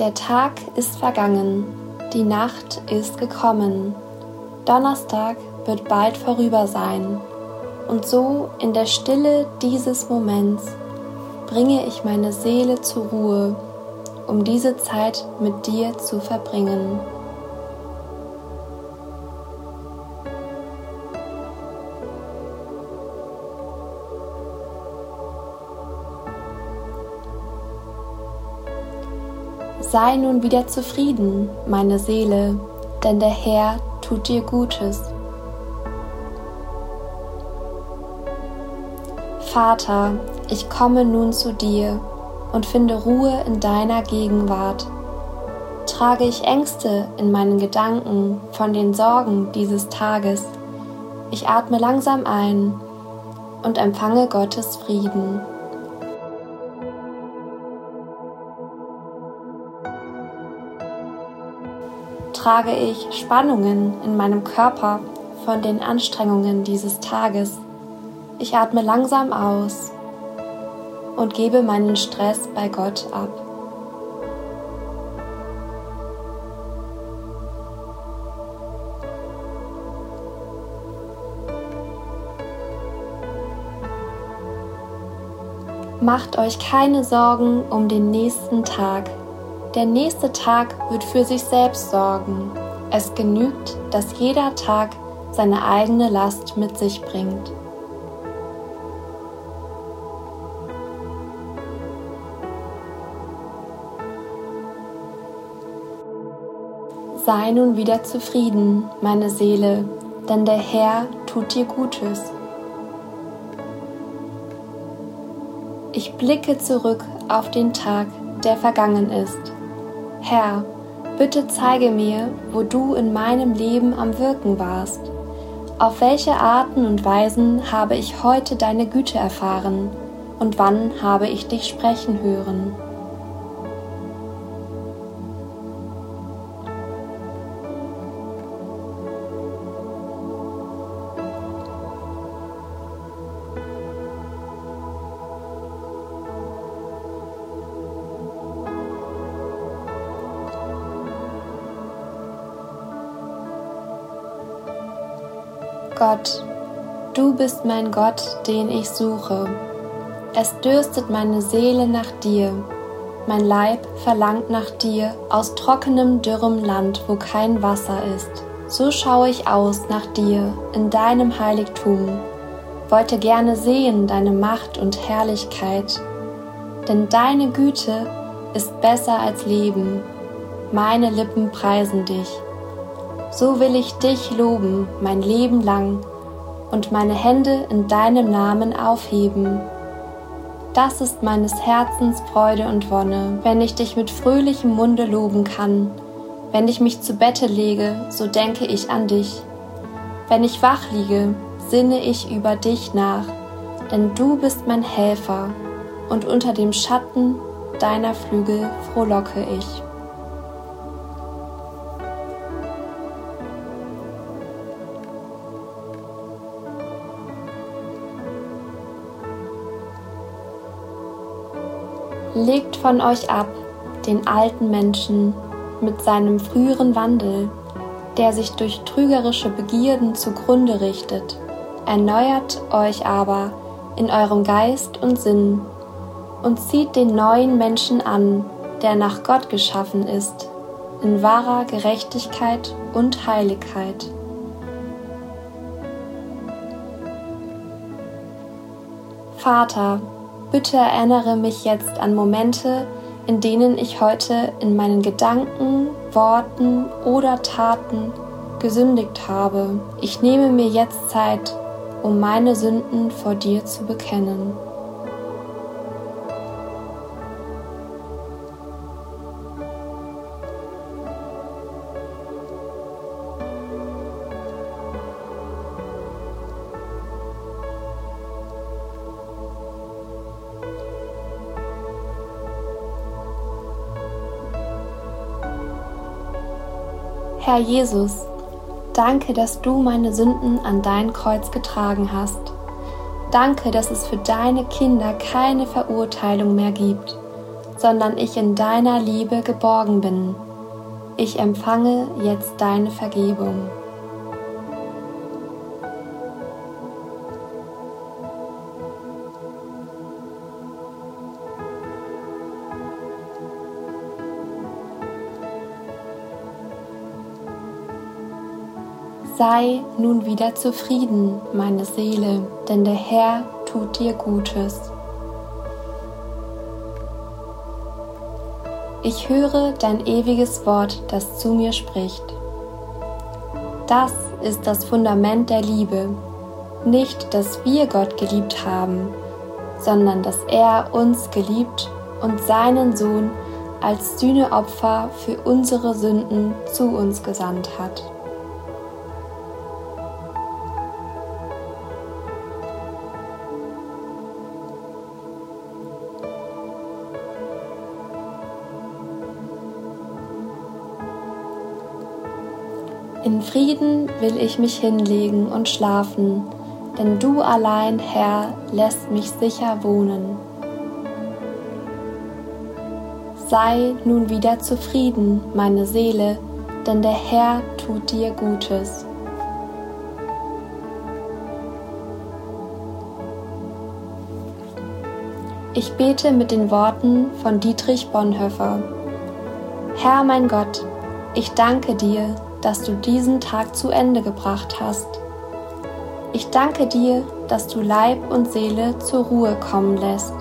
Der Tag ist vergangen, die Nacht ist gekommen. Donnerstag wird bald vorüber sein. Und so in der Stille dieses Moments bringe ich meine Seele zur Ruhe, um diese Zeit mit dir zu verbringen. Sei nun wieder zufrieden, meine Seele, denn der Herr tut dir Gutes. Vater, ich komme nun zu dir und finde Ruhe in deiner Gegenwart. Trage ich Ängste in meinen Gedanken von den Sorgen dieses Tages. Ich atme langsam ein und empfange Gottes Frieden. Trage ich Spannungen in meinem Körper von den Anstrengungen dieses Tages. Ich atme langsam aus und gebe meinen Stress bei Gott ab. Macht euch keine Sorgen um den nächsten Tag. Der nächste Tag wird für sich selbst sorgen. Es genügt, dass jeder Tag seine eigene Last mit sich bringt. Sei nun wieder zufrieden, meine Seele, denn der Herr tut dir Gutes. Ich blicke zurück auf den Tag, der vergangen ist. Herr, bitte zeige mir, wo du in meinem Leben am Wirken warst. Auf welche Arten und Weisen habe ich heute deine Güte erfahren und wann habe ich dich sprechen hören? Gott, du bist mein Gott, den ich suche. Es dürstet meine Seele nach dir. Mein Leib verlangt nach dir aus trockenem, dürrem Land, wo kein Wasser ist. So schaue ich aus nach dir in deinem Heiligtum, wollte gerne sehen deine Macht und Herrlichkeit. Denn deine Güte ist besser als Leben. Meine Lippen preisen dich so will ich dich loben mein Leben lang und meine Hände in deinem Namen aufheben. Das ist meines Herzens Freude und Wonne, wenn ich dich mit fröhlichem Munde loben kann. Wenn ich mich zu Bette lege, so denke ich an dich. Wenn ich wach liege, sinne ich über dich nach, denn du bist mein Helfer, und unter dem Schatten deiner Flügel frohlocke ich. Legt von euch ab den alten Menschen mit seinem früheren Wandel, der sich durch trügerische Begierden zugrunde richtet. Erneuert euch aber in eurem Geist und Sinn und zieht den neuen Menschen an, der nach Gott geschaffen ist, in wahrer Gerechtigkeit und Heiligkeit. Vater, Bitte erinnere mich jetzt an Momente, in denen ich heute in meinen Gedanken, Worten oder Taten gesündigt habe. Ich nehme mir jetzt Zeit, um meine Sünden vor dir zu bekennen. Herr Jesus, danke, dass du meine Sünden an dein Kreuz getragen hast. Danke, dass es für deine Kinder keine Verurteilung mehr gibt. sondern ich in deiner Liebe geborgen bin. Ich empfange jetzt deine Vergebung. Sei nun wieder zufrieden, meine Seele, denn der Herr tut dir Gutes. Ich höre dein ewiges Wort, das zu mir spricht. Das ist das Fundament der Liebe. Nicht, dass wir Gott geliebt haben, sondern dass er uns geliebt und seinen Sohn als Sühneopfer für unsere Sünden zu uns gesandt hat. In Frieden will ich mich hinlegen und schlafen, denn du allein, Herr, lässt mich sicher wohnen. Sei nun wieder zufrieden, meine Seele, denn der Herr tut dir Gutes. Ich bete mit den Worten von Dietrich Bonhoeffer. Herr mein Gott, ich danke dir, dass du diesen Tag zu Ende gebracht hast. Ich danke dir, dass du Leib und Seele zur Ruhe kommen lässt.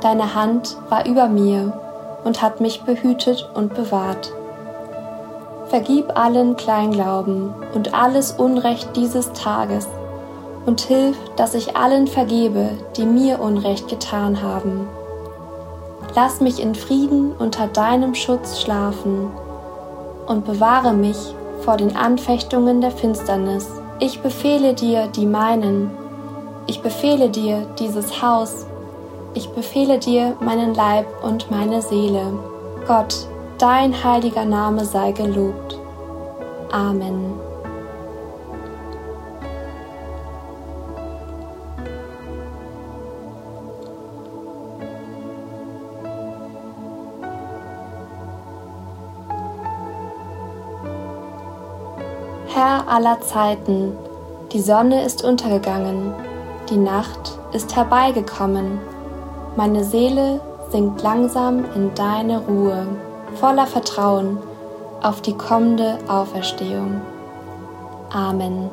Deine Hand war über mir und hat mich behütet und bewahrt. Vergib allen Kleinglauben und alles Unrecht dieses Tages und hilf, dass ich allen vergebe, die mir Unrecht getan haben. Lass mich in Frieden unter deinem Schutz schlafen und bewahre mich vor den Anfechtungen der Finsternis. Ich befehle dir die meinen. Ich befehle dir dieses Haus. Ich befehle dir meinen Leib und meine Seele. Gott, dein heiliger Name sei gelobt. Amen. Herr aller Zeiten, die Sonne ist untergegangen, die Nacht ist herbeigekommen, meine Seele sinkt langsam in deine Ruhe, voller Vertrauen auf die kommende Auferstehung. Amen.